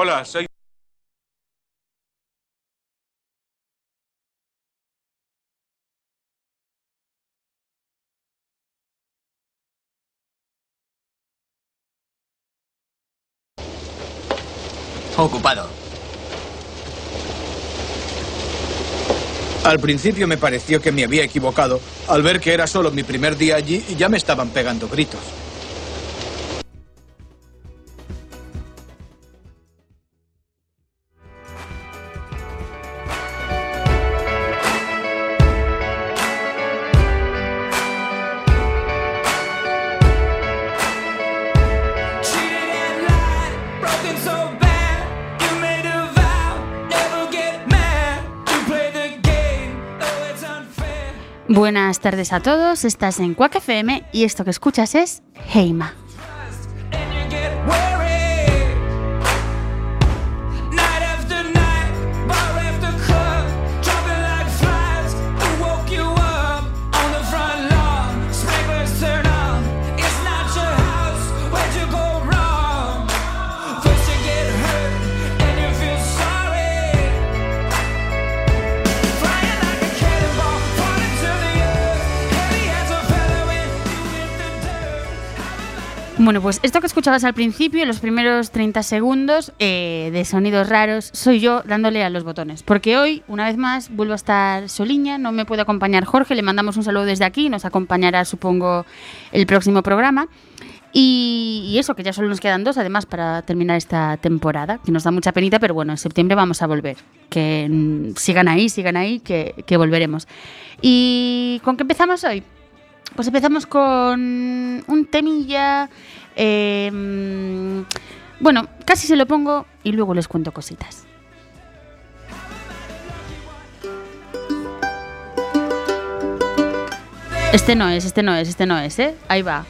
Hola, soy... Ocupado. Al principio me pareció que me había equivocado al ver que era solo mi primer día allí y ya me estaban pegando gritos. Buenas tardes a todos, estás en Quack FM y esto que escuchas es Heima. Bueno, pues esto que escuchabas al principio, los primeros 30 segundos eh, de sonidos raros, soy yo dándole a los botones. Porque hoy, una vez más, vuelvo a estar soliña, no me puede acompañar Jorge, le mandamos un saludo desde aquí, nos acompañará, supongo, el próximo programa. Y, eso, que ya solo nos quedan dos, además, para terminar esta temporada, que nos da mucha penita, pero bueno, en septiembre vamos a volver. Que mm, sigan ahí, sigan ahí, que volveremos. ¿Y con qué empezamos hoy? Pues empezamos con un temilla. mm, bueno, casi se lo pongo y luego les cuento cositas. Este no es, este no es, este no es, ¿eh? Ahí va.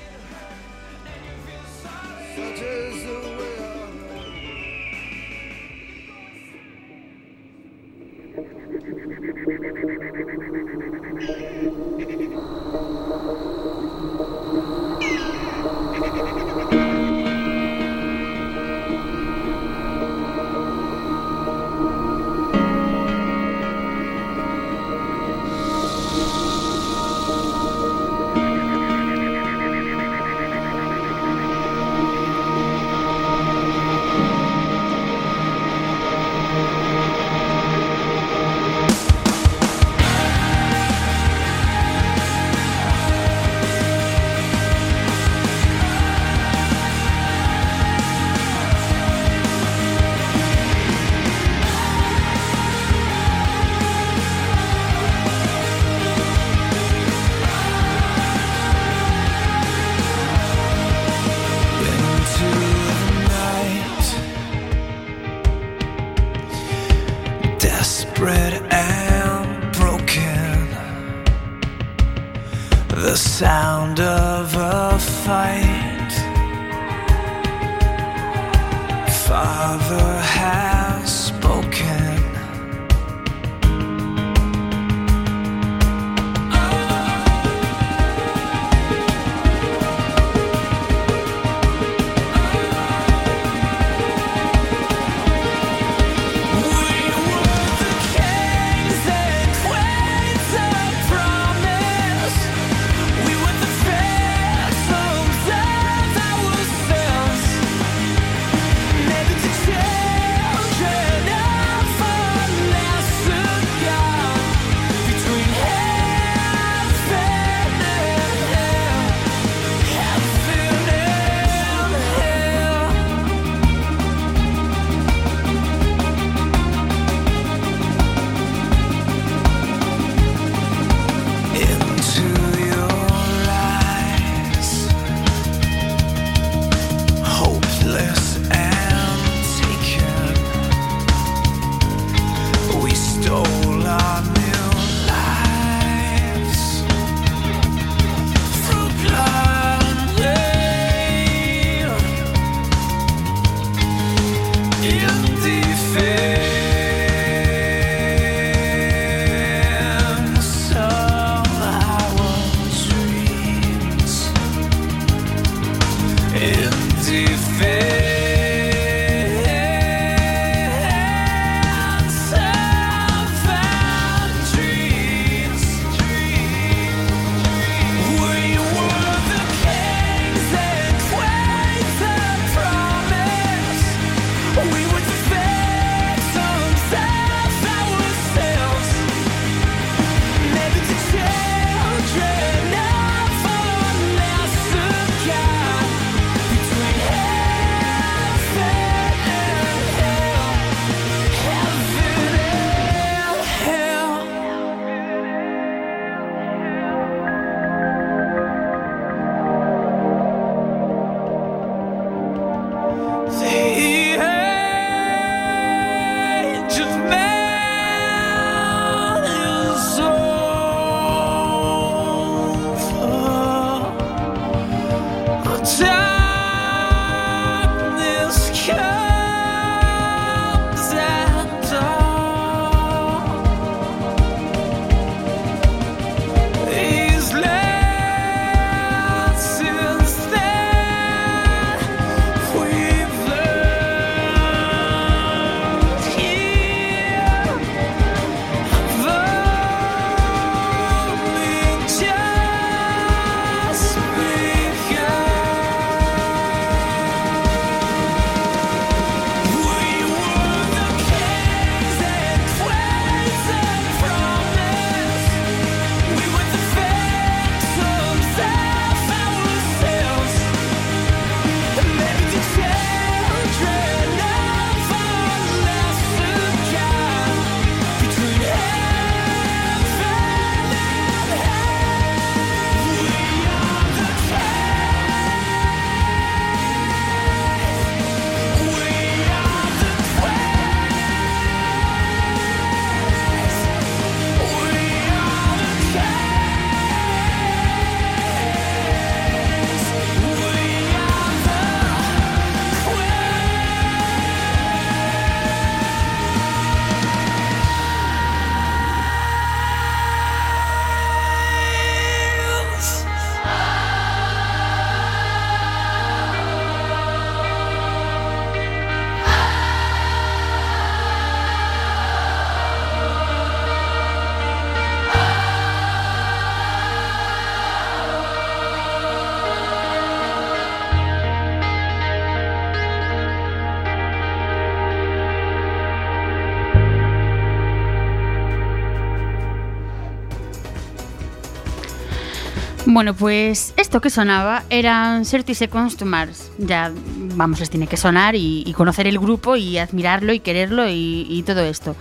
Bueno, pues esto que sonaba eran 30 Seconds to Mars. Ya, vamos, les tiene que sonar y, conocer el grupo y admirarlo y quererlo y, todo esto.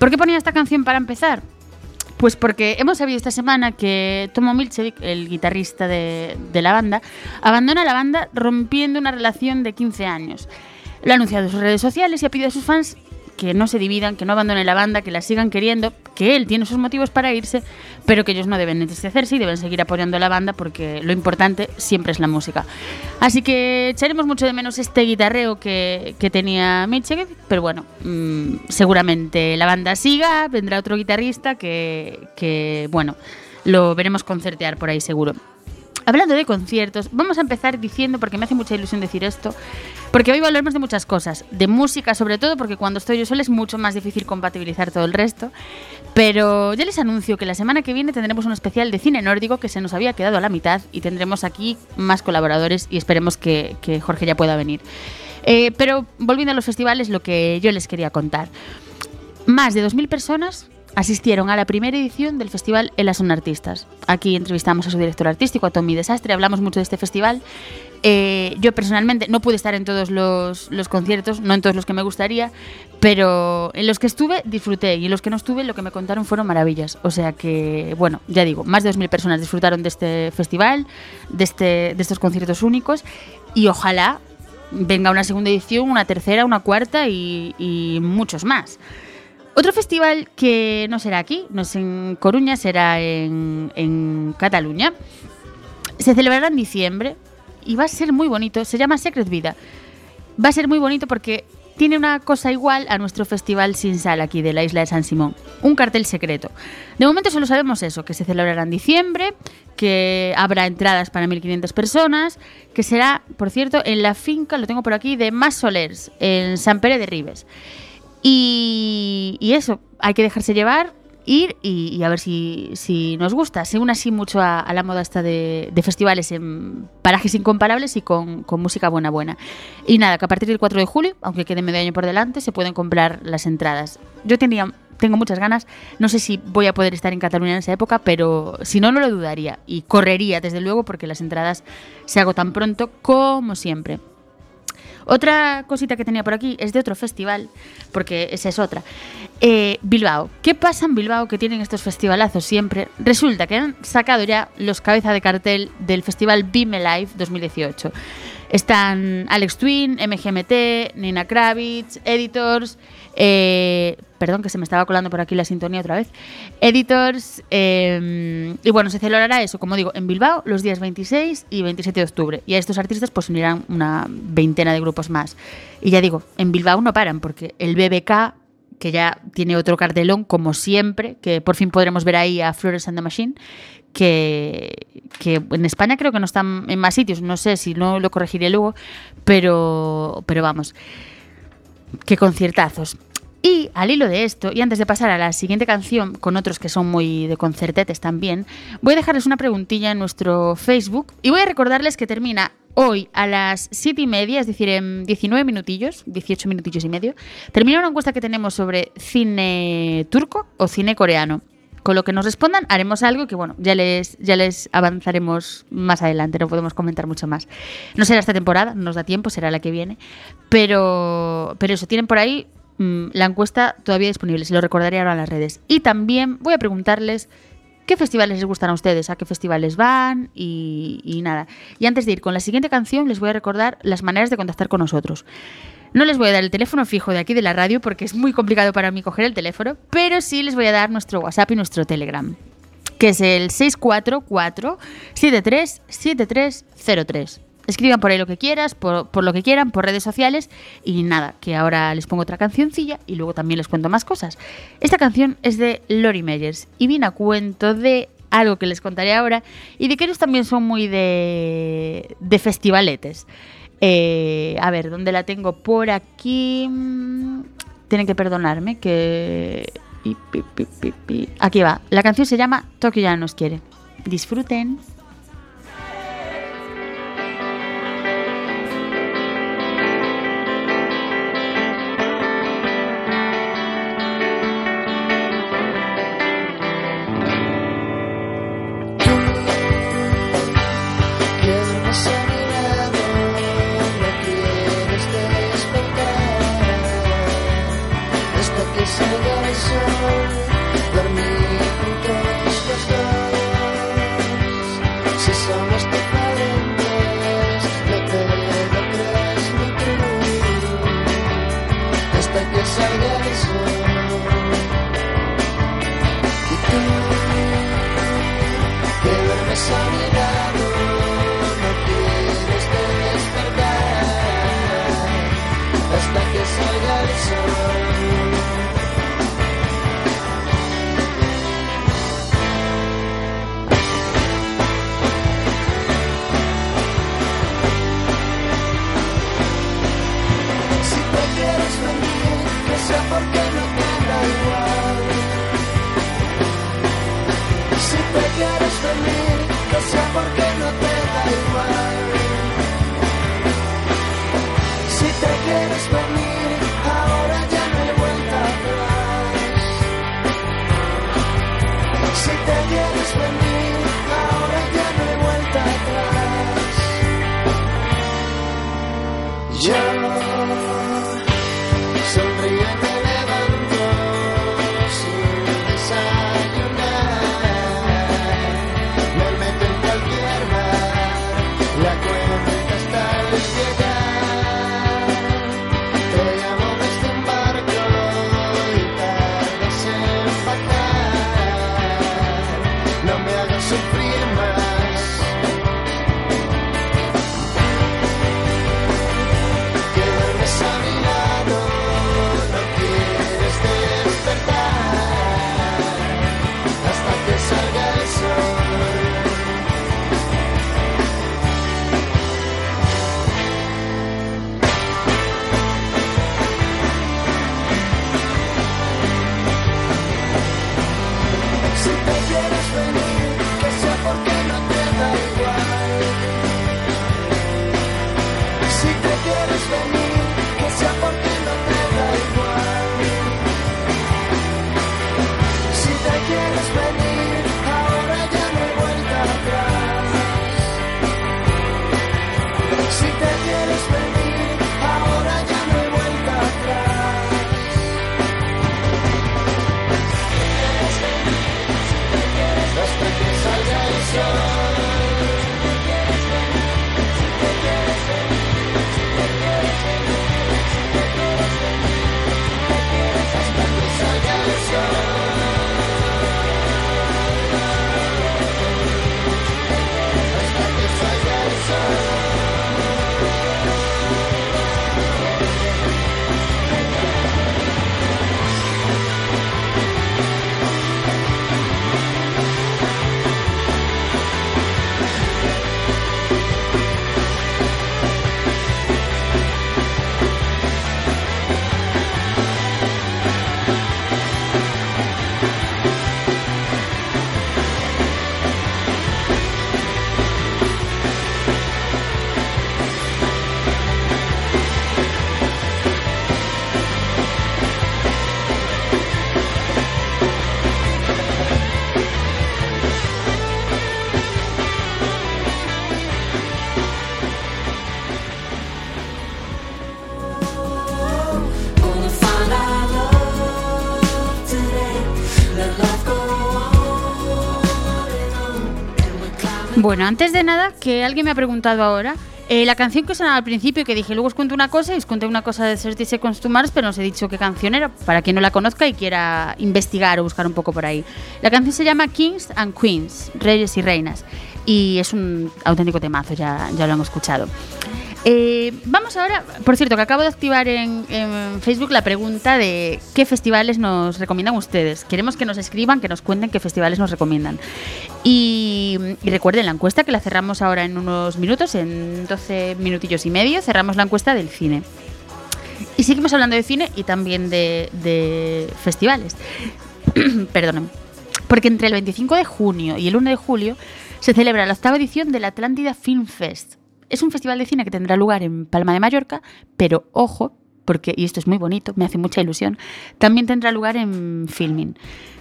¿Por qué ponía esta canción para empezar? Pues porque hemos sabido esta semana que Tomo Milchevic, el guitarrista de, de la banda, abandona la banda rompiendo una relación de 15 años. Lo ha anunciado en sus redes sociales y ha pedido a sus fans que no se dividan, que no abandonen la banda, que la sigan queriendo, que él tiene sus motivos para irse, pero que ellos no deben entristecerse y deben seguir apoyando a la banda porque lo importante siempre es la música. Así que echaremos mucho de menos este guitarreo que, que tenía Mitchell, pero bueno, mmm, seguramente la banda siga, vendrá otro guitarrista que, que, bueno, lo veremos concertear por ahí seguro. Hablando de conciertos, vamos a empezar diciendo, porque me hace mucha ilusión decir esto, porque hoy hablaremos de muchas cosas, de música sobre todo, porque cuando estoy yo sola es mucho más difícil compatibilizar todo el resto, pero ya les anuncio que la semana que viene tendremos un especial de cine nórdico que se nos había quedado a la mitad y tendremos aquí más colaboradores y esperemos que, Jorge ya pueda venir. Eh, pero volviendo a los festivales, lo que yo les quería contar. Más de 2.000 personas asistieron a la primera edición del festival Elas son artistas. Aquí entrevistamos a su director artístico, a Tommy Desastre, hablamos mucho de este festival. Eh, yo personalmente no pude estar en todos los, los, conciertos, no en todos los que me gustaría, pero en los que estuve disfruté y en los que no estuve lo que me contaron fueron maravillas. O sea que, bueno, ya digo, más de 2.000 personas disfrutaron de este festival, de, este, de estos conciertos únicos y ojalá venga una segunda edición, una tercera, una cuarta y, y muchos más. Otro festival que no será aquí, no es en Coruña, será en, en, Cataluña. Se celebrará en diciembre y va a ser muy bonito. Se llama Secret Vida. Va a ser muy bonito porque tiene una cosa igual a nuestro festival sin sal aquí de la isla de San Simón. Un cartel secreto. De momento solo sabemos eso, que se celebrará en diciembre, que habrá entradas para 1.500 personas, que será, por cierto, en la finca, lo tengo por aquí, de Más Solers, en San Pere de Ribes. Y, eso, hay que dejarse llevar, ir y, a ver si, si, nos gusta. Se une así mucho a, la moda esta de, festivales en parajes incomparables y con, con, música buena buena. Y nada, que a partir del 4 de julio, aunque quede medio año por delante, se pueden comprar las entradas. Yo tenía, tengo muchas ganas, no sé si voy a poder estar en Cataluña en esa época, pero si no, no lo dudaría. Y correría, desde luego, porque las entradas se agotan pronto, como siempre. Otra cosita que tenía por aquí es de otro festival, porque esa es otra. Eh, Bilbao. ¿Qué pasa en Bilbao que tienen estos festivalazos siempre? Resulta que han sacado ya los cabeza de cartel del festival Bime Live 2018. Están Alex Twin, MGMT, Nina Kravitz, Editors, eh, perdón que se me estaba colando por aquí la sintonía otra vez, Editors, eh, y bueno, se celebrará eso, como digo, en Bilbao los días 26 y 27 de octubre. Y a estos artistas pues unirán una veintena de grupos más. Y ya digo, en Bilbao no paran, porque el BBK, que ya tiene otro cartelón, como siempre, que por fin podremos ver ahí a Flores and the Machine, que, que, en España creo que no están en más sitios, no sé si no lo corregiré luego, pero, pero vamos, qué conciertazos. Y al hilo de esto, y antes de pasar a la siguiente canción, con otros que son muy de concertetes también, voy a dejarles una preguntilla en nuestro Facebook y voy a recordarles que termina hoy a las 7 y media, es decir, en 19 minutillos, 18 minutillos y medio, termina una encuesta que tenemos sobre cine turco o cine coreano. Con lo que nos respondan haremos algo que, bueno, ya les, ya les avanzaremos más adelante, no podemos comentar mucho más. No será esta temporada, no nos da tiempo, será la que viene, pero, pero eso, tienen por ahí mmm, la encuesta todavía disponible, se lo recordaré ahora en las redes. Y también voy a preguntarles qué festivales les gustan a ustedes, a qué festivales van y nada. Y antes de ir con la siguiente canción, les voy a recordar las maneras de contactar con nosotros. No les voy a dar el teléfono fijo de aquí de la radio porque es muy complicado para mí coger el teléfono, pero sí les voy a dar nuestro WhatsApp y nuestro Telegram, que es el 644-737303. Escriban por ahí lo que quieras, por, por, lo que quieran, por redes sociales y nada, que ahora les pongo otra cancioncilla y luego también les cuento más cosas. Esta canción es de Lori Meyers y viene a cuento de algo que les contaré ahora y de que ellos también son muy de, de festivaletes. Eh, a ver, ¿dónde la tengo? Por aquí. Tienen que perdonarme que... Aquí va. La canción se llama Tokio ya nos quiere. Disfruten. Bueno, antes de nada, que alguien me ha preguntado ahora, eh, la canción que sonaba al principio, que dije, luego os cuento una cosa, y os conté una cosa de 30 Seconds to Mars, pero no os he dicho qué canción era, para quien no la conozca y quiera investigar o buscar un poco por ahí. La canción se llama Kings and Queens, Reyes y Reinas, y es un auténtico temazo, ya, ya lo hemos escuchado. Eh, vamos ahora, por cierto, que acabo de activar en, Facebook la pregunta de qué festivales nos recomiendan ustedes. Queremos que nos escriban, que nos cuenten qué festivales nos recomiendan. Y, recuerden la encuesta que la cerramos ahora en unos minutos, en 12 minutillos y medio, cerramos la encuesta del cine. Y seguimos hablando de cine y también de, festivales. Perdónenme. Porque entre el 25 de junio y el 1 de julio se celebra la octava edición del Atlántida Film Fest. Es un festival de cine que tendrá lugar en Palma de Mallorca, pero ojo, porque, y esto es muy bonito, me hace mucha ilusión, también tendrá lugar en Filming.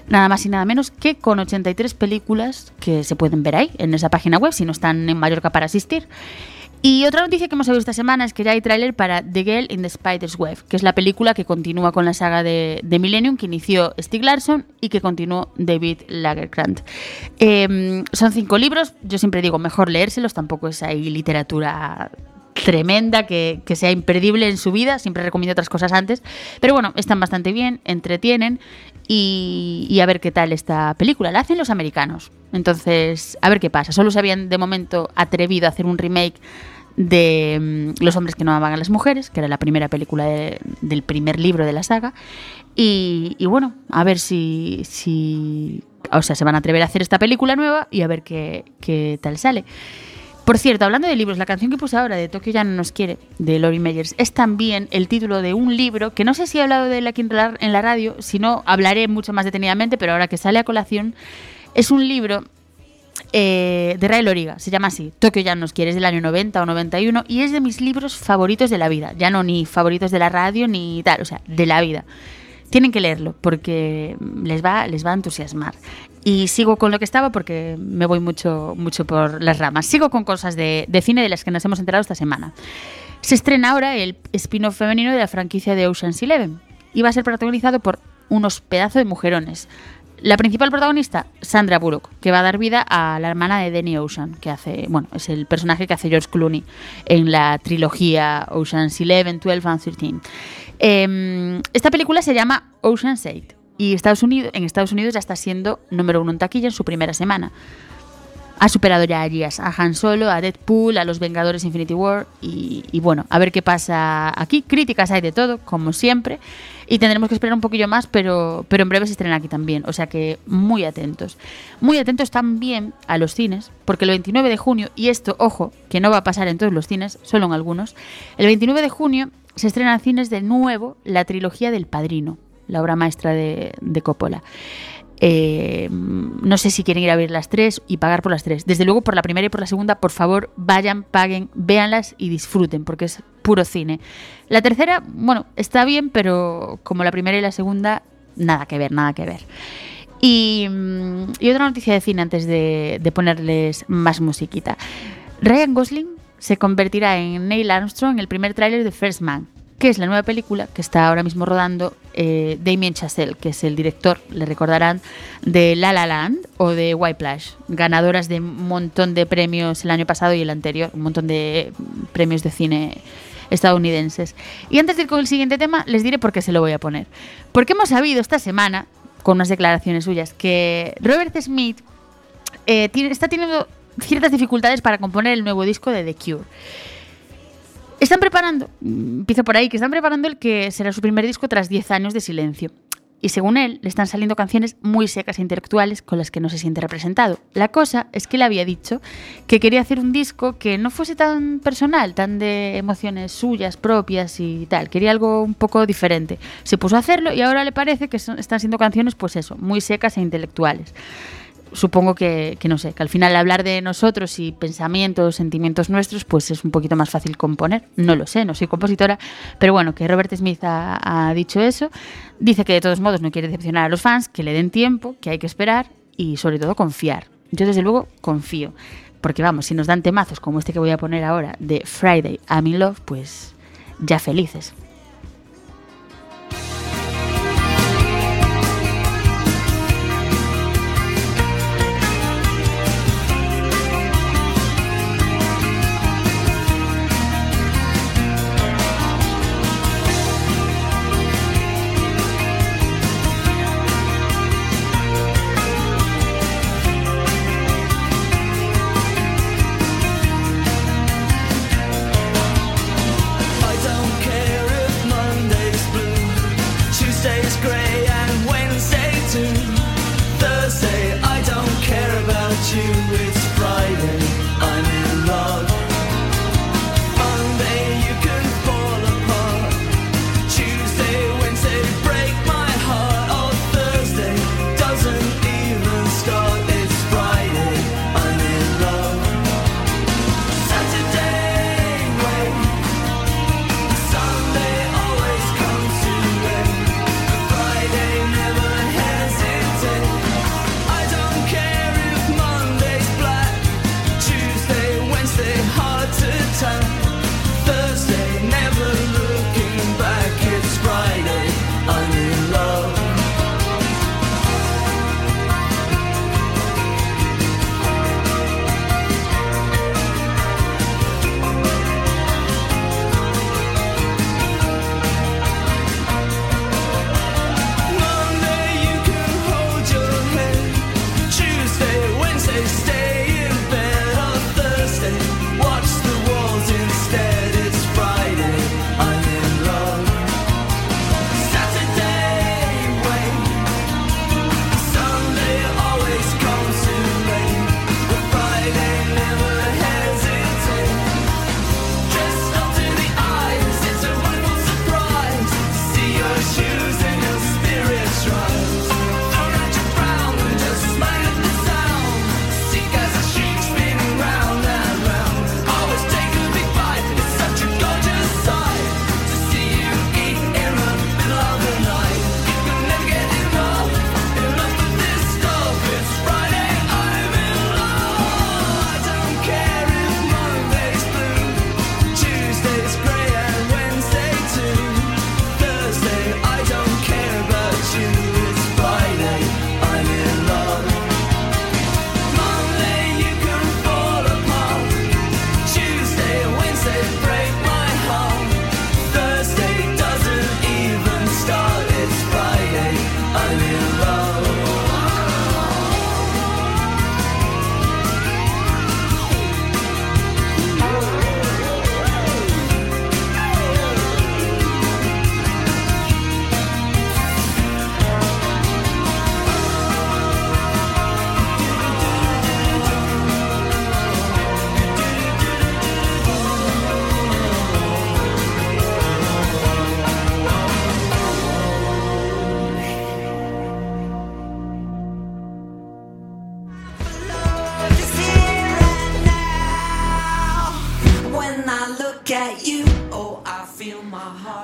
Nada más y nada menos que con 83 películas que se pueden ver ahí, en esa página web, si no están en Mallorca para asistir. Y otra noticia que hemos sabido esta semana es que ya hay tráiler para The Girl in the Spider's Web, que es la película que continúa con la saga de, Millennium que inició Stieg Larsson y que continuó David Lagerkrant. Eh, son cinco libros, yo siempre digo mejor leérselos, tampoco es ahí literatura tremenda que, que sea imperdible en su vida, siempre recomiendo otras cosas antes, pero bueno, están bastante bien, entretienen y, y a ver qué tal esta película. La hacen los americanos, entonces a ver qué pasa. Solo se habían de momento atrevido a hacer un remake de mm, Los hombres que no amaban a las mujeres, que era la primera película de- del primer libro de la saga. Y, bueno, a ver si, si. O sea, se van a atrever a hacer esta película nueva y a ver qué, qué tal sale. Por cierto, hablando de libros, la canción que puse ahora de Tokio ya no nos quiere, de Lori Meyers, es también el título de un libro que no sé si he hablado de él aquí en la, radio, si no, hablaré mucho más detenidamente, pero ahora que sale a colación, es un libro eh, de Ray Loriga, se llama así, Tokio ya nos quiere, es del año 90 o 91 y es de mis libros favoritos de la vida, ya no ni favoritos de la radio ni tal, o sea, de la vida. Tienen que leerlo porque les va, les va a entusiasmar. Y sigo con lo que estaba porque me voy mucho, mucho por las ramas. Sigo con cosas de, de cine de las que nos hemos enterado esta semana. Se estrena ahora el spin-off femenino de la franquicia de Ocean's Eleven y va a ser protagonizado por unos pedazos de mujerones. La principal protagonista, Sandra Bullock, que va a dar vida a la hermana de Danny Ocean, que hace, bueno, es el personaje que hace George Clooney en la trilogía Ocean's Eleven, 12 and 13. Eh, esta película se llama Ocean's 8 y Estados Unidos, en Estados Unidos ya está siendo número uno en taquilla en su primera semana. Ha superado ya allí a Han Solo, a Deadpool, a los Vengadores Infinity War y, y bueno, a ver qué pasa aquí. Críticas hay de todo, como siempre, y tendremos que esperar un poquillo más, pero, pero en breve se estrena aquí también, o sea que muy atentos. Muy atentos también a los cines, porque el 29 de junio, y esto, ojo, que no va a pasar en todos los cines, solo en algunos, el 29 de junio se estrena en cines de nuevo la trilogía del Padrino, la obra maestra de, Coppola. Eh, no sé si quieren ir a ver las tres y pagar por las tres. Desde luego, por la primera y por la segunda, por favor, vayan, paguen, véanlas y disfruten, porque es puro cine. La tercera, bueno, está bien, pero como la primera y la segunda, nada que ver, nada que ver. Y, mm, otra noticia de cine antes de ponerles más musiquita. Ryan Gosling se convertirá en Neil Armstrong el primer tráiler de First Man, que es la nueva película que está ahora mismo rodando eh, Damien Chazelle, que es el director, le recordarán, de La La Land o de Whiplash, ganadoras de un montón de premios el año pasado y el anterior, un montón de premios de cine estadounidenses. Y antes de ir con el siguiente tema, les diré por qué se lo voy a poner. Porque hemos sabido esta semana, con unas declaraciones suyas, que Robert Smith eh, está teniendo ciertas dificultades para componer el nuevo disco de The Cure. Están preparando, empiezo por ahí, que están preparando el que será su primer disco tras 10 años de silencio. Y según él, le están saliendo canciones muy secas e intelectuales con las que no se siente representado. La cosa es que él había dicho que quería hacer un disco que no fuese tan personal, tan de emociones suyas, propias y tal. Quería algo un poco diferente. Se puso a hacerlo y ahora le parece que están siendo canciones, pues eso, muy secas e intelectuales supongo que, que no sé, que al final hablar de nosotros y pensamientos, sentimientos nuestros, pues es un poquito más fácil componer. No lo sé, no soy compositora, pero bueno, que Robert Smith ha, ha dicho eso. Dice que de todos modos no quiere decepcionar a los fans, que le den tiempo, que hay que esperar y sobre todo confiar. Yo desde luego confío, porque vamos, si nos dan temazos como este que voy a poner ahora de Friday, I'm in Love, pues ya felices.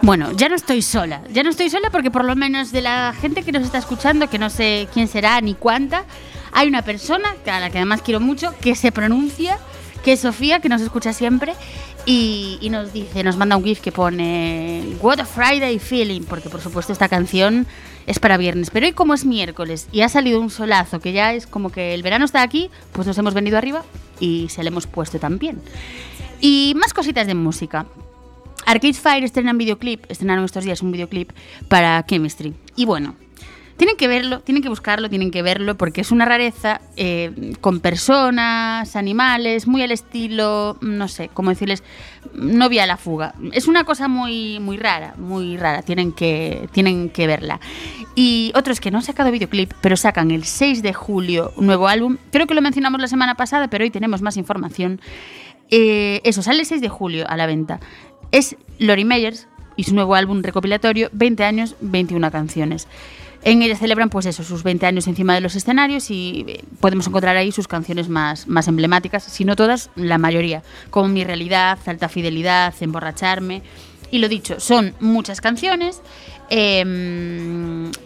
Bueno, ya no estoy sola. Ya no estoy sola porque por lo menos de la gente que nos está escuchando, que no sé quién será ni cuánta, hay una persona, a la que además quiero mucho, que se pronuncia, que es Sofía, que nos escucha siempre, y, y nos dice, nos manda un GIF que pone What a Friday Feeling, porque por supuesto esta canción es para viernes. Pero hoy como es miércoles y ha salido un solazo, que ya es como que el verano está aquí, pues nos hemos venido arriba y se le hemos puesto también. Y más cositas de música. Arcade Fire estrenan videoclip, estrenaron estos días un videoclip para Chemistry. Y bueno, tienen que verlo, tienen que buscarlo, tienen que verlo, porque es una rareza eh, con personas, animales, muy al estilo, no sé, cómo decirles, novia a la fuga. Es una cosa muy, muy rara, muy rara, tienen que, tienen que verla. Y otro es que no han sacado videoclip, pero sacan el 6 de julio un nuevo álbum. Creo que lo mencionamos la semana pasada, pero hoy tenemos más información. Eh, eso, sale el 6 de julio a la venta. Es Lori Meyers y su nuevo álbum recopilatorio, 20 años, 21 canciones. En ella celebran, pues eso, sus 20 años encima de los escenarios y eh, podemos encontrar ahí sus canciones más, más emblemáticas, si no todas, la mayoría, como Mi Realidad, Alta Fidelidad, Emborracharme. Y lo dicho, son muchas canciones, eh,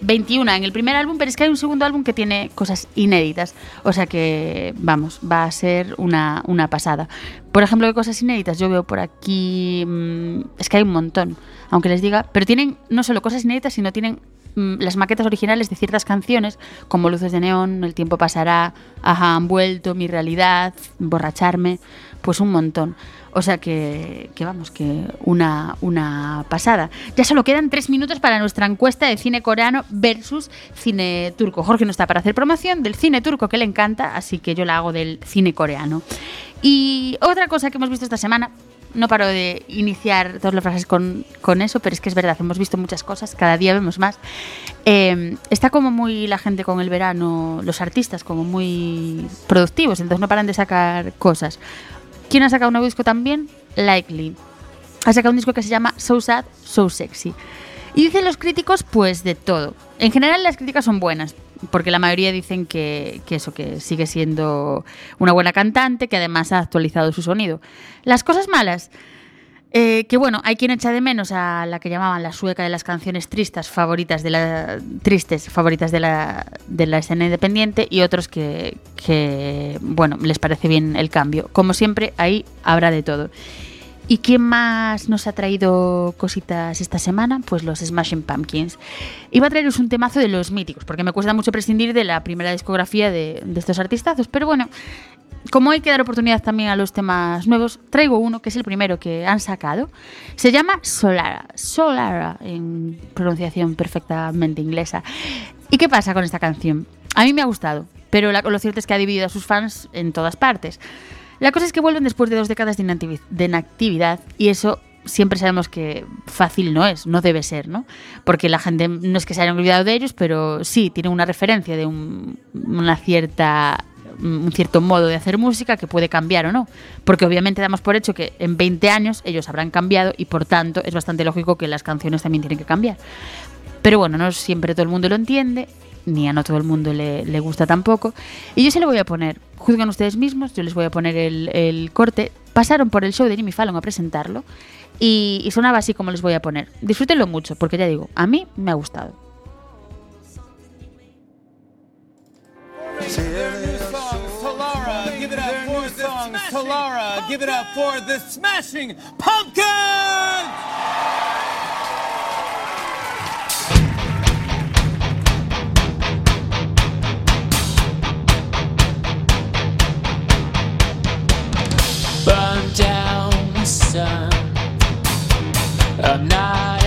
21 en el primer álbum, pero es que hay un segundo álbum que tiene cosas inéditas. O sea que, vamos, va a ser una, una pasada. Por ejemplo, de cosas inéditas, yo veo por aquí. mm, es que hay un montón, aunque les diga. Pero tienen no solo cosas inéditas, sino tienen mm, las maquetas originales de ciertas canciones, como Luces de Neón, El tiempo pasará, Ajá, han vuelto, Mi realidad, Borracharme, pues un montón. O sea que, vamos, que una, una pasada. Ya solo quedan tres minutos para nuestra encuesta de cine coreano versus cine turco. Jorge no está para hacer promoción del cine turco que le encanta, así que yo la hago del cine coreano. Y otra cosa que hemos visto esta semana, no paro de iniciar todas las frases con, con eso, pero es que es verdad, hemos visto muchas cosas, cada día vemos más. Eh, está como muy la gente con el verano, los artistas como muy productivos, entonces no paran de sacar cosas. ¿Quién ha sacado un nuevo disco también? Likely. Ha sacado un disco que se llama So Sad, So Sexy. Y dicen los críticos, pues de todo. En general las críticas son buenas, porque la mayoría dicen que, que eso, que sigue siendo una buena cantante, que además ha actualizado su sonido. Las cosas malas, eh, que bueno, hay quien echa de menos a la que llamaban la sueca de las canciones tristes favoritas de la tristes favoritas de la, de la escena independiente y otros que, que bueno les parece bien el cambio. Como siempre, ahí habrá de todo. ¿Y quién más nos ha traído cositas esta semana? Pues los Smashing Pumpkins. Iba a traeros un temazo de los míticos, porque me cuesta mucho prescindir de la primera discografía de, estos artistazos, pero bueno, como hay que dar oportunidad también a los temas nuevos, traigo uno que es el primero que han sacado. Se llama Solara. Solara, en pronunciación perfectamente inglesa. ¿Y qué pasa con esta canción? A mí me ha gustado, pero lo cierto es que ha dividido a sus fans en todas partes. La cosa es que vuelven después de dos décadas de inactivi- de inactividad y eso siempre sabemos que fácil no es, no debe ser, ¿no? Porque la gente no es que se hayan olvidado de ellos, pero sí tiene una referencia de un- una cierta un cierto modo de hacer música que puede cambiar o no. Porque obviamente damos por hecho que en 20 años ellos habrán cambiado y por tanto es bastante lógico que las canciones también tienen que cambiar. Pero bueno, no siempre todo el mundo lo entiende, ni a no todo el mundo le, le gusta tampoco. Y yo se lo voy a poner, juzgan ustedes mismos, yo les voy a poner el, el corte. Pasaron por el show de Jimmy Fallon a presentarlo y, y sonaba así como les voy a poner. Disfrútenlo mucho, porque ya digo, a mí me ha gustado. Give it up for the Smashing Pumpkins! Down sun. I'm not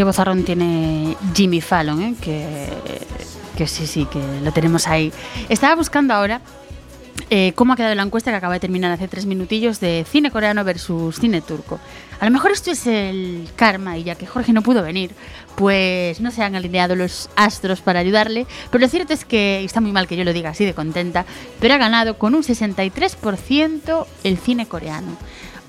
Qué vozarrón tiene Jimmy Fallon, ¿eh? que, que sí, sí, que lo tenemos ahí. Estaba buscando ahora eh, cómo ha quedado la encuesta que acaba de terminar hace tres minutillos de cine coreano versus cine turco. A lo mejor esto es el karma y ya que Jorge no pudo venir, pues no se han alineado los astros para ayudarle. Pero lo cierto es que, y está muy mal que yo lo diga así de contenta, pero ha ganado con un 63% el cine coreano.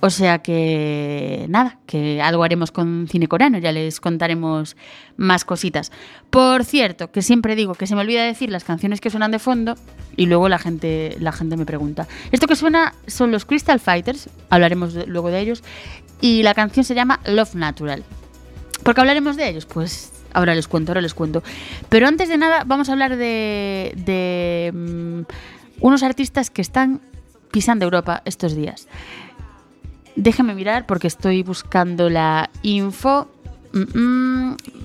O sea que nada, que algo haremos con cine coreano, ya les contaremos más cositas. Por cierto, que siempre digo que se me olvida decir las canciones que suenan de fondo y luego la gente, la gente me pregunta. Esto que suena son los Crystal Fighters, hablaremos luego de ellos, y la canción se llama Love Natural. ¿Por qué hablaremos de ellos? Pues ahora les cuento, ahora les cuento. Pero antes de nada, vamos a hablar de, de, mm, unos artistas que están pisando Europa estos días. Déjame mirar porque estoy buscando la info.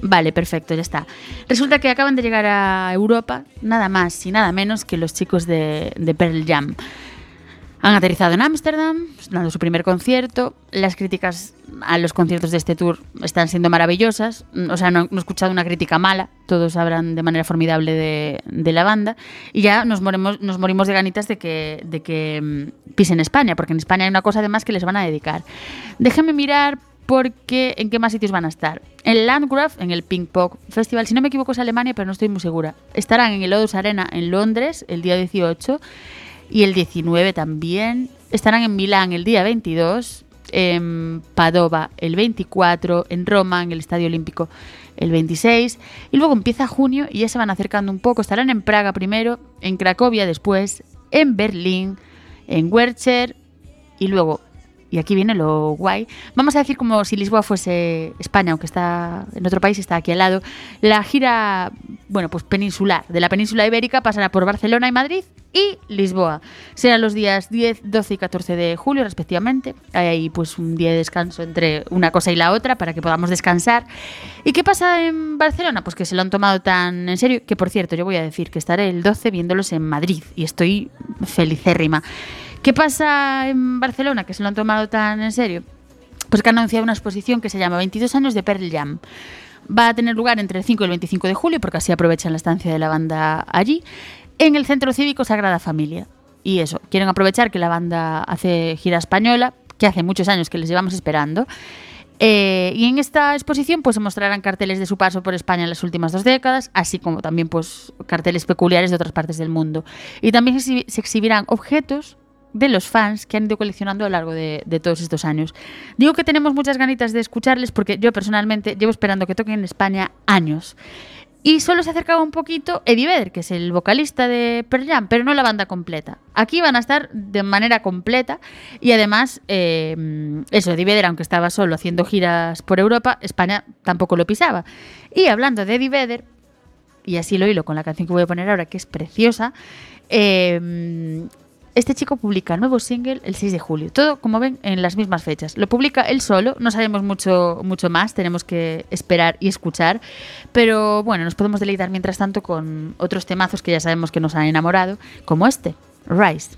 Vale, perfecto, ya está. Resulta que acaban de llegar a Europa nada más y nada menos que los chicos de, de Pearl Jam. Han aterrizado en Ámsterdam, dando su primer concierto. Las críticas a los conciertos de este tour están siendo maravillosas. Mm, O sea, no, no he escuchado una crítica mala. Todos hablan de manera formidable de, de la banda. Y ya nos morimos, nos morimos de ganitas de que, de que mm, pisen España, porque en España hay una cosa además que les van a dedicar. Déjenme mirar porque en qué más sitios van a estar. En Landgraf, en el Pink Pop Festival, si no me equivoco es Alemania, pero no estoy muy segura. Estarán en el Odus Arena en Londres el día 18 y el 19 también. Estarán en Milán el día 22, en Padova el 24, en Roma, en el Estadio Olímpico el 26. Y luego empieza junio y ya se van acercando un poco. Estarán en Praga primero, en Cracovia después, en Berlín, en Wercher y luego y aquí viene lo guay. Vamos a decir como si Lisboa fuese España, aunque está en otro país, está aquí al lado. La gira, bueno, pues peninsular, de la península ibérica pasará por Barcelona y Madrid y Lisboa. Será los días 10, 12 y 14 de julio, respectivamente. Hay ahí pues un día de descanso entre una cosa y la otra para que podamos descansar. ¿Y qué pasa en Barcelona? Pues que se lo han tomado tan en serio que, por cierto, yo voy a decir que estaré el 12 viéndolos en Madrid y estoy felicérrima. ¿Qué pasa en Barcelona? Que se lo han tomado tan en serio. pues que ha anunciado una exposición que se llama 22 años de Pearl Jam. Va a tener lugar entre el 5 y el 25 de julio, porque así aprovechan la estancia de la banda allí, en el Centro Cívico Sagrada Familia. Y eso, quieren aprovechar que la banda hace gira española, que hace muchos años que les llevamos esperando. Eh, y en esta exposición pues se mostrarán carteles de su paso por España en las últimas dos décadas, así como también pues carteles peculiares de otras partes del mundo. Y también se exhibirán objetos de los fans que han ido coleccionando a lo largo de, todos estos años. Digo que tenemos muchas ganitas de escucharles porque yo personalmente llevo esperando que toquen en España años. Y solo se acercaba un poquito Eddie Vedder, que es el vocalista de Pearl Jam, pero no la banda completa. Aquí van a estar de manera completa y además, eh, eso, Eddie Vedder, aunque estaba solo haciendo giras por Europa, España tampoco lo pisaba. Y hablando de Eddie Vedder, y así lo hilo con la canción que voy a poner ahora, que es preciosa, eh, este chico publica nuevo single el 6 de julio. Todo, como ven, en las mismas fechas. Lo publica él solo, no sabemos mucho, mucho más, tenemos que esperar y escuchar. Pero bueno, nos podemos deleitar mientras tanto con otros temazos que ya sabemos que nos han enamorado, como este, Rise.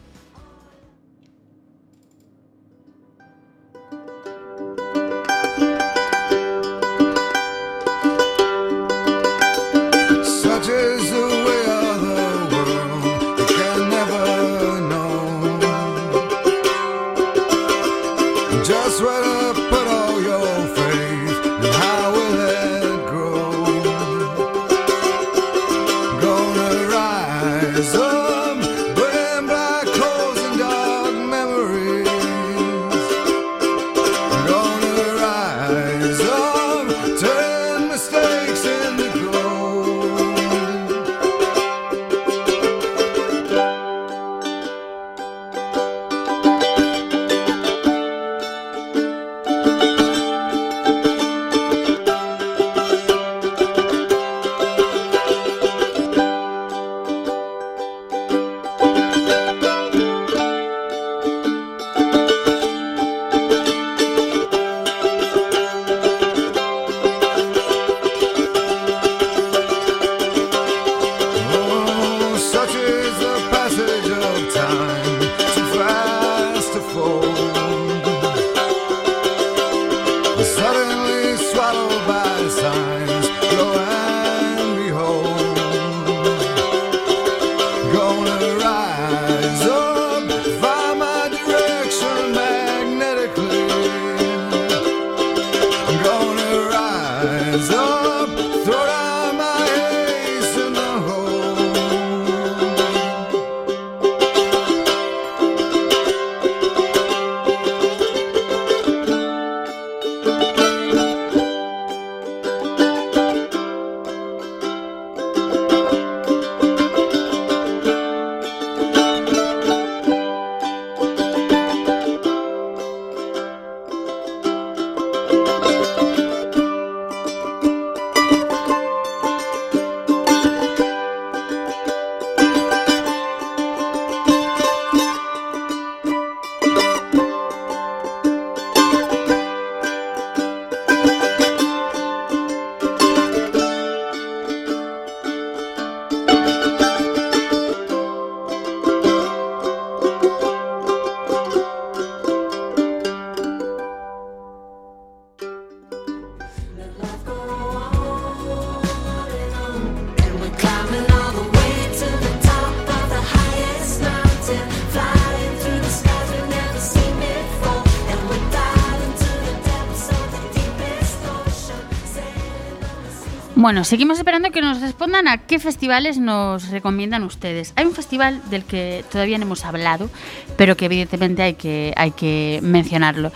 Bueno, seguimos esperando que nos respondan a qué festivales nos recomiendan ustedes. Hay un festival del que todavía no hemos hablado, pero que evidentemente hay que, hay que mencionarlo.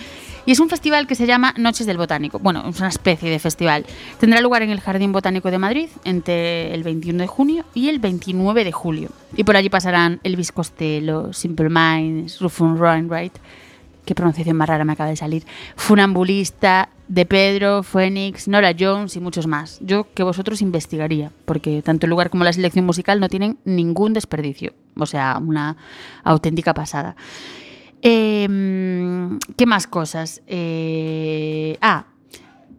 Y es un festival que se llama Noches del Botánico. Bueno, es una especie de festival. Tendrá lugar en el Jardín Botánico de Madrid entre el 21 de junio y el 29 de julio. Y por allí pasarán Elvis Costello, Simple Minds, Rufus Wainwright, qué pronunciación más rara me acaba de salir, Funambulista, De Pedro, Phoenix, Nora Jones y muchos más. Yo que vosotros investigaría, porque tanto el lugar como la selección musical no tienen ningún desperdicio. O sea, una auténtica pasada. Eh, ¿Qué más cosas? Eh, ah,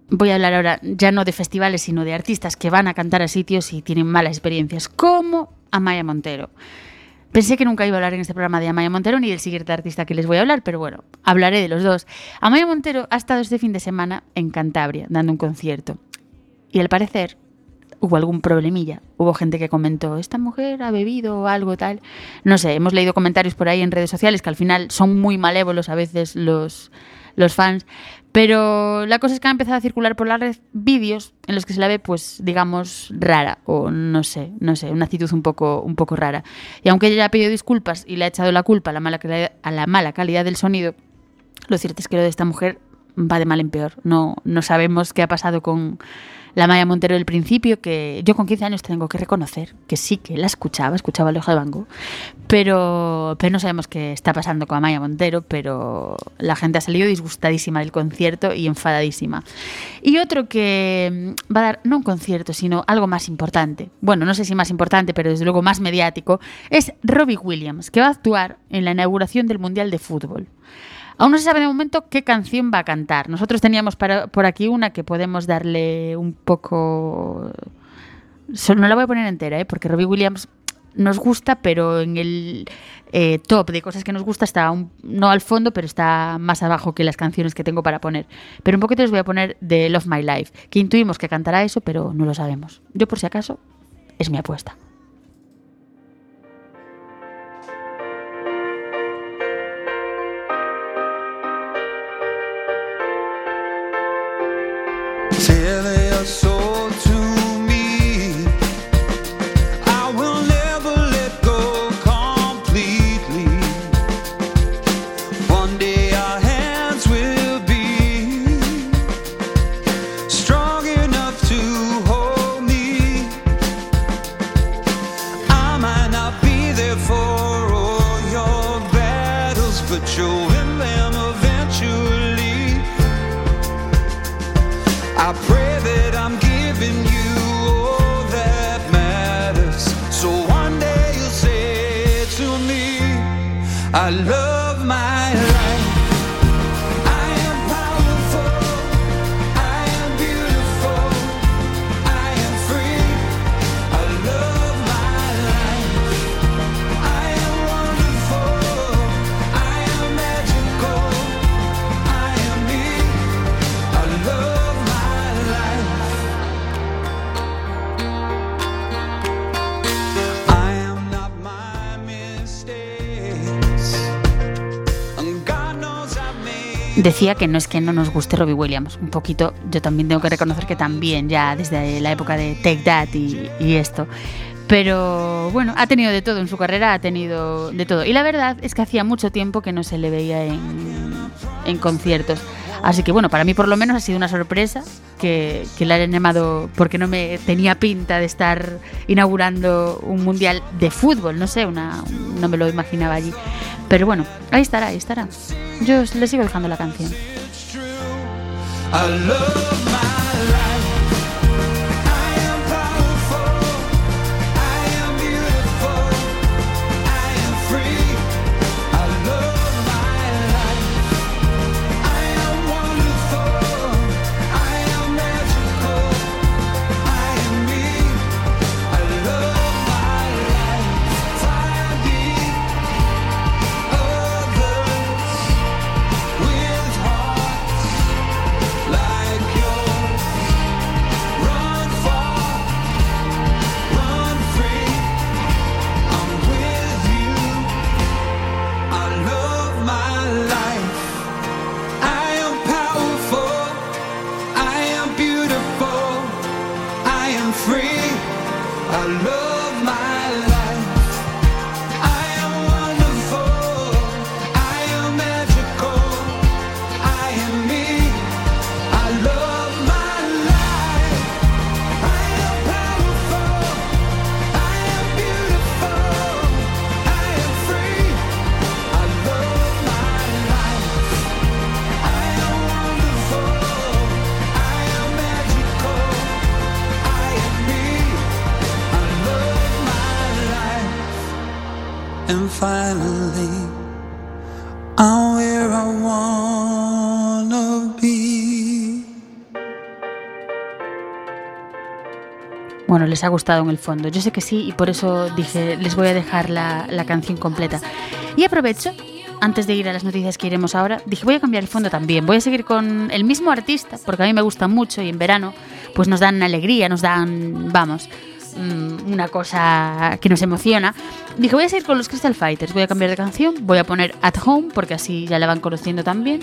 voy a hablar ahora ya no de festivales, sino de artistas que van a cantar a sitios y tienen malas experiencias, como Amaya Montero. Pensé que nunca iba a hablar en este programa de Amaya Montero ni del siguiente artista que les voy a hablar, pero bueno, hablaré de los dos. Amaya Montero ha estado este fin de semana en Cantabria dando un concierto. Y al parecer hubo algún problemilla. Hubo gente que comentó, esta mujer ha bebido o algo tal. No sé, hemos leído comentarios por ahí en redes sociales que al final son muy malévolos a veces los, los fans. Pero la cosa es que ha empezado a circular por la red vídeos en los que se la ve, pues, digamos, rara. O no sé, no sé, una actitud un poco, un poco rara. Y aunque ella ha pedido disculpas y le ha echado la culpa a la mala, calidad- a la mala calidad del sonido, lo cierto es que lo de esta mujer va de mal en peor. No, no sabemos qué ha pasado con la Maya Montero del principio, que yo con 15 años tengo que reconocer que sí que la escuchaba, escuchaba el ojo de Bango, pero, pero no sabemos qué está pasando con Amaya Montero, pero la gente ha salido disgustadísima del concierto y enfadadísima. Y otro que mm, va a dar, no un concierto, sino algo más importante, bueno, no sé si más importante, pero desde luego más mediático, es Robbie Williams, que va a actuar en la inauguración del Mundial de Fútbol. Aún no se sabe de momento qué canción va a cantar. Nosotros teníamos para- por aquí una que podemos darle un poco... No la voy a poner entera, ¿eh? porque Robbie Williams nos gusta, pero en el eh, top de cosas que nos gusta está un- no al fondo, pero está más abajo que las canciones que tengo para poner. Pero un poquito les voy a poner de Love My Life, que intuimos que cantará eso, pero no lo sabemos. Yo por si acaso, es mi apuesta. feeling. Decía que no es que no nos guste Robbie Williams, un poquito, yo también tengo que reconocer que también, ya desde la época de Take That y, y esto. Pero bueno, ha tenido de todo en su carrera, ha tenido de todo. Y la verdad es que hacía mucho tiempo que no se le veía en, en conciertos. Así que bueno, para mí por lo menos ha sido una sorpresa que, que la hayan llamado porque no me tenía pinta de estar inaugurando un mundial de fútbol, no sé, una, no me lo imaginaba allí. Pero bueno, ahí estará, ahí estará. Yo le sigo dejando la canción. Les ha gustado en el fondo. Yo sé que sí y por eso dije, les voy a dejar la, la canción completa. Y aprovecho, antes de ir a las noticias que iremos ahora, dije, voy a cambiar el fondo también. Voy a seguir con el mismo artista, porque a mí me gusta mucho y en verano pues nos dan alegría, nos dan, vamos, mm, una cosa que nos emociona. Dije, voy a seguir con los Crystal Fighters, voy a cambiar de canción, voy a poner At Home, porque así ya la van conociendo también.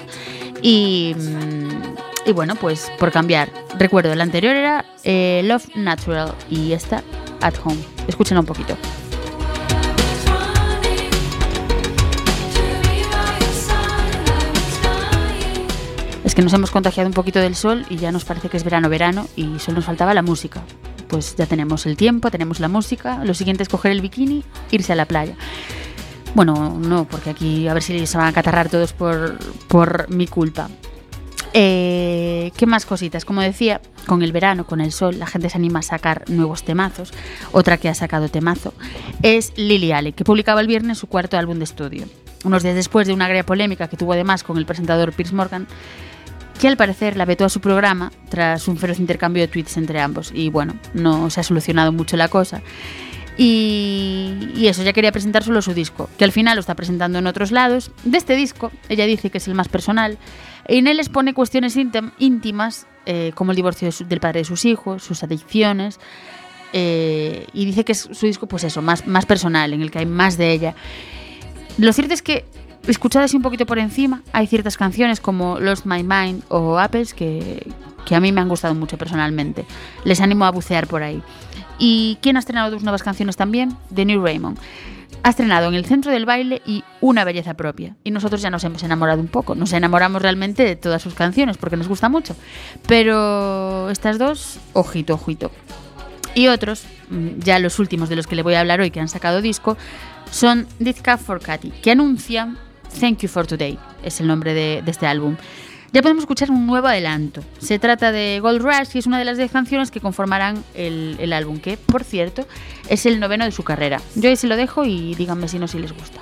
Y, mm, y bueno, pues por cambiar. Recuerdo, la anterior era eh, Love Natural y esta At Home. Escúchenla un poquito. Es que nos hemos contagiado un poquito del sol y ya nos parece que es verano, verano y solo nos faltaba la música. Pues ya tenemos el tiempo, tenemos la música. Lo siguiente es coger el bikini, irse a la playa. Bueno, no, porque aquí a ver si se van a catarrar todos por, por mi culpa. Eh, ¿Qué más cositas? Como decía, con el verano, con el sol, la gente se anima a sacar nuevos temazos. Otra que ha sacado temazo es Lily Allen, que publicaba el viernes su cuarto álbum de estudio. Unos días después de una agria polémica que tuvo además con el presentador Piers Morgan, que al parecer la vetó a su programa tras un feroz intercambio de tweets entre ambos. Y bueno, no se ha solucionado mucho la cosa. Y, y eso, ya quería presentar solo su disco, que al final lo está presentando en otros lados. De este disco, ella dice que es el más personal, en él expone cuestiones íntim- íntimas, eh, como el divorcio del padre de sus hijos, sus adicciones, eh, y dice que es su disco, pues eso, más, más personal, en el que hay más de ella. Lo cierto es que, escuchado así un poquito por encima, hay ciertas canciones como Lost My Mind o Apples que, que a mí me han gustado mucho personalmente. Les animo a bucear por ahí. ¿Y quién ha estrenado dos nuevas canciones también? The New Raymond. Ha estrenado en el centro del baile y una belleza propia. Y nosotros ya nos hemos enamorado un poco. Nos enamoramos realmente de todas sus canciones porque nos gusta mucho. Pero estas dos, ojito, ojito. Y otros, mm, ya los últimos de los que le voy a hablar hoy que han sacado disco, son Cup for Katy, que anuncian Thank You for Today, es el nombre de este álbum. Ya podemos escuchar un nuevo adelanto. Se trata de Gold Rush y es una de las 10 canciones que conformarán el, el álbum, que, por cierto, es el noveno de su carrera. Yo ahí se lo dejo y díganme si no si les gusta.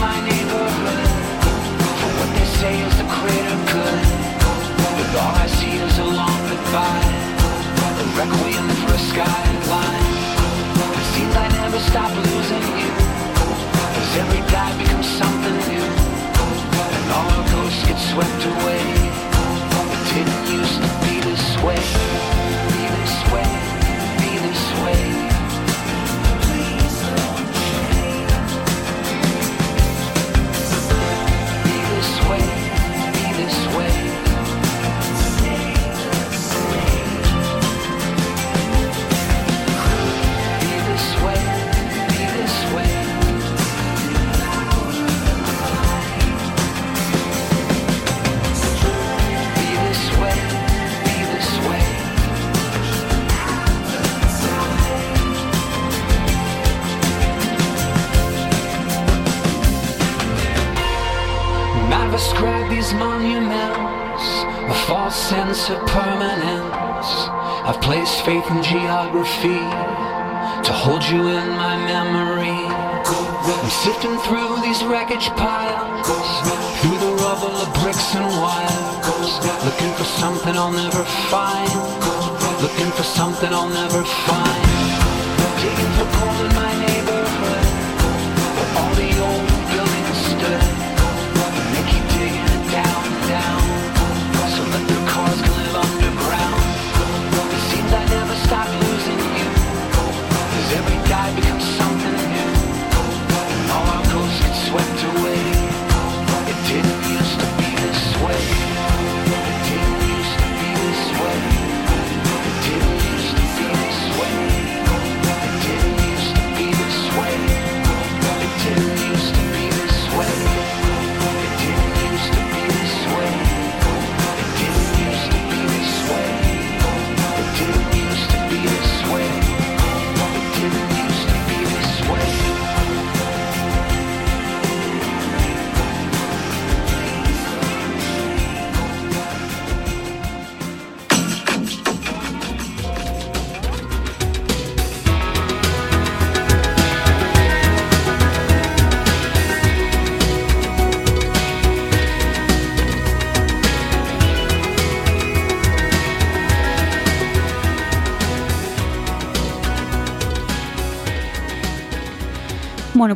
My neighborhood, to hold you in my memory. I'm sifting through these wreckage piles, through the rubble of bricks and wires, looking for something I'll never find, looking for something I'll never find. Coal in my neighborhood,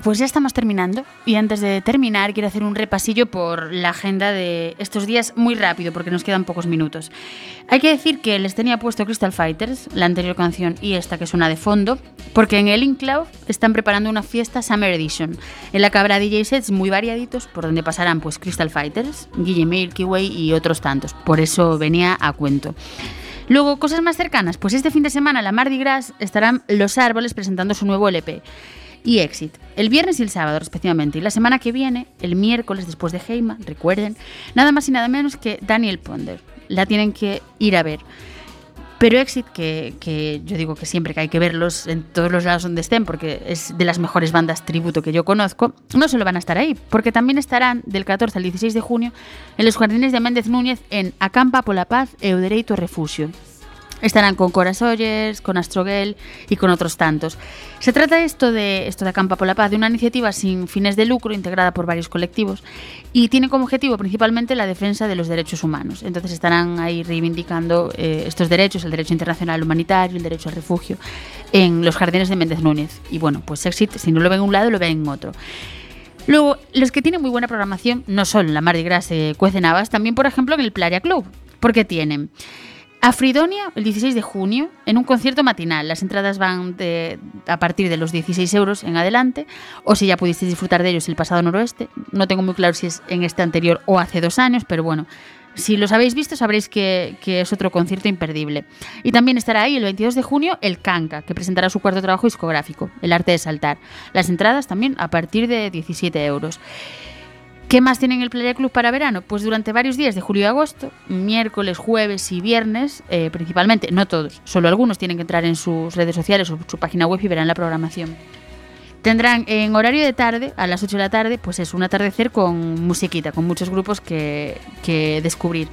pues ya estamos terminando y antes de terminar quiero hacer un repasillo por la agenda de estos días muy rápido porque nos quedan pocos minutos. Hay que decir que les tenía puesto Crystal Fighters, la anterior canción y esta que suena de fondo, porque en el Incloud están preparando una fiesta Summer Edition en la que habrá DJ sets muy variaditos por donde pasarán pues Crystal Fighters, Guille Milky Way y otros tantos. Por eso venía a cuento. Luego, cosas más cercanas, pues este fin de semana la Mardi Gras estarán Los Árboles presentando su nuevo LP y Exit, el viernes y el sábado respectivamente. Y la semana que viene, el miércoles después de Heima, recuerden, nada más y nada menos que Daniel Ponder. La tienen que ir a ver. Pero Exit, que, que yo digo que siempre que hay que verlos en todos los lados donde estén, porque es de las mejores bandas tributo que yo conozco, no solo van a estar ahí, porque también estarán del 14 al 16 de junio en los jardines de Méndez Núñez en Acampa por la Paz Eudereito Refugio. Estarán con Cora Sawyers, con Astroguel y con otros tantos. Se trata esto de esto de Acampa por la Paz de una iniciativa sin fines de lucro integrada por varios colectivos y tiene como objetivo principalmente la defensa de los derechos humanos. Entonces estarán ahí reivindicando eh, estos derechos, el derecho internacional humanitario, el derecho al refugio, en los jardines de Méndez Núñez. Y bueno, pues Exit, si no lo ven en un lado, lo ven en otro. Luego, los que tienen muy buena programación, no solo en la Mardi Gras se cuecen habas, también por ejemplo en el Playa Club, porque tienen a Fridonia el 16 de junio en un concierto matinal. Las entradas van a partir de los 16 euros en adelante, o si ya pudisteis disfrutar de ellos el pasado noroeste. No tengo muy claro si es en este anterior o hace dos años, pero bueno. Si los habéis visto sabréis que, que es otro concierto imperdible. Y también estará ahí el 22 de junio el Kanka, que presentará su cuarto trabajo discográfico, El arte de saltar. Las entradas también a partir de 17 euros. ¿Qué más tienen el Playa Club para verano? Pues durante varios días de julio y agosto, miércoles, jueves y viernes, eh, principalmente, no todos, solo algunos tienen que entrar en sus redes sociales o su página web y verán la programación. Tendrán en horario de tarde, a las 8 de la tarde, pues es un atardecer con musiquita, con muchos grupos que, que descubrir.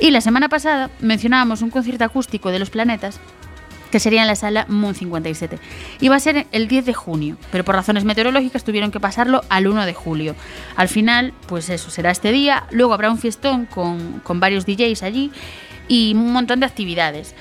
Y la semana pasada mencionábamos un concierto acústico de los planetas que sería en la sala Moon 57. Iba a ser el 10 de junio, pero por razones meteorológicas tuvieron que pasarlo al 1 de julio. Al final, pues eso, será este día, luego habrá un fiestón con, con varios DJs allí y un montón de actividades.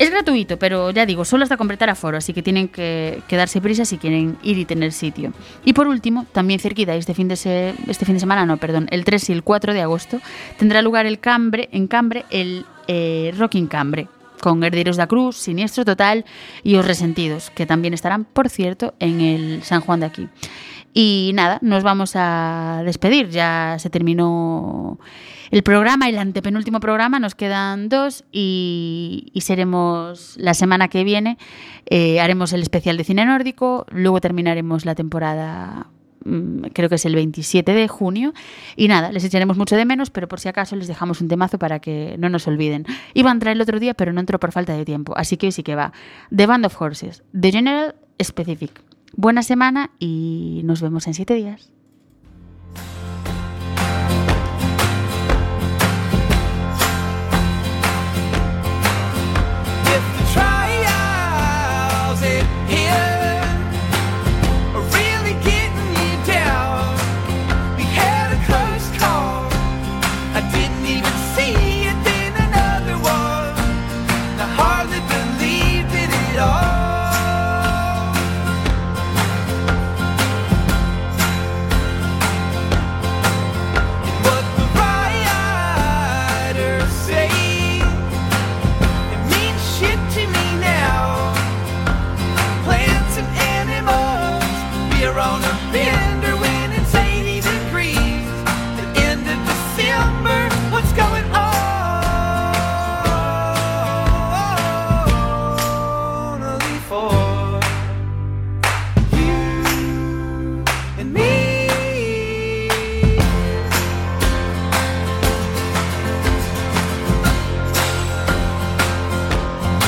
Es gratuito, pero ya digo, solo hasta completar aforo, así que tienen que, que darse prisa si quieren ir y tener sitio. Y por último, también cerquita, este fin de, se- este fin de semana, no, perdón, el 3 y el 4 de agosto, tendrá lugar el Cambre, en Cambre el eh, Rocking Cambre, con Herederos da Cruz, Siniestro Total y Os Resentidos, que también estarán, por cierto, en el San Juan de aquí. Y nada, nos vamos a despedir. Ya se terminó el programa, el antepenúltimo programa, nos quedan dos y, seremos la semana que viene, eh, haremos el especial de cine nórdico, luego terminaremos la temporada creo que es el 27 de junio. Y nada, les echaremos mucho de menos, pero por si acaso les dejamos un temazo para que no nos olviden. Iba a entrar el otro día, pero no entró por falta de tiempo, así que hoy sí que va. The Band of Horses, The General Specific. Buena semana y nos vemos en siete días.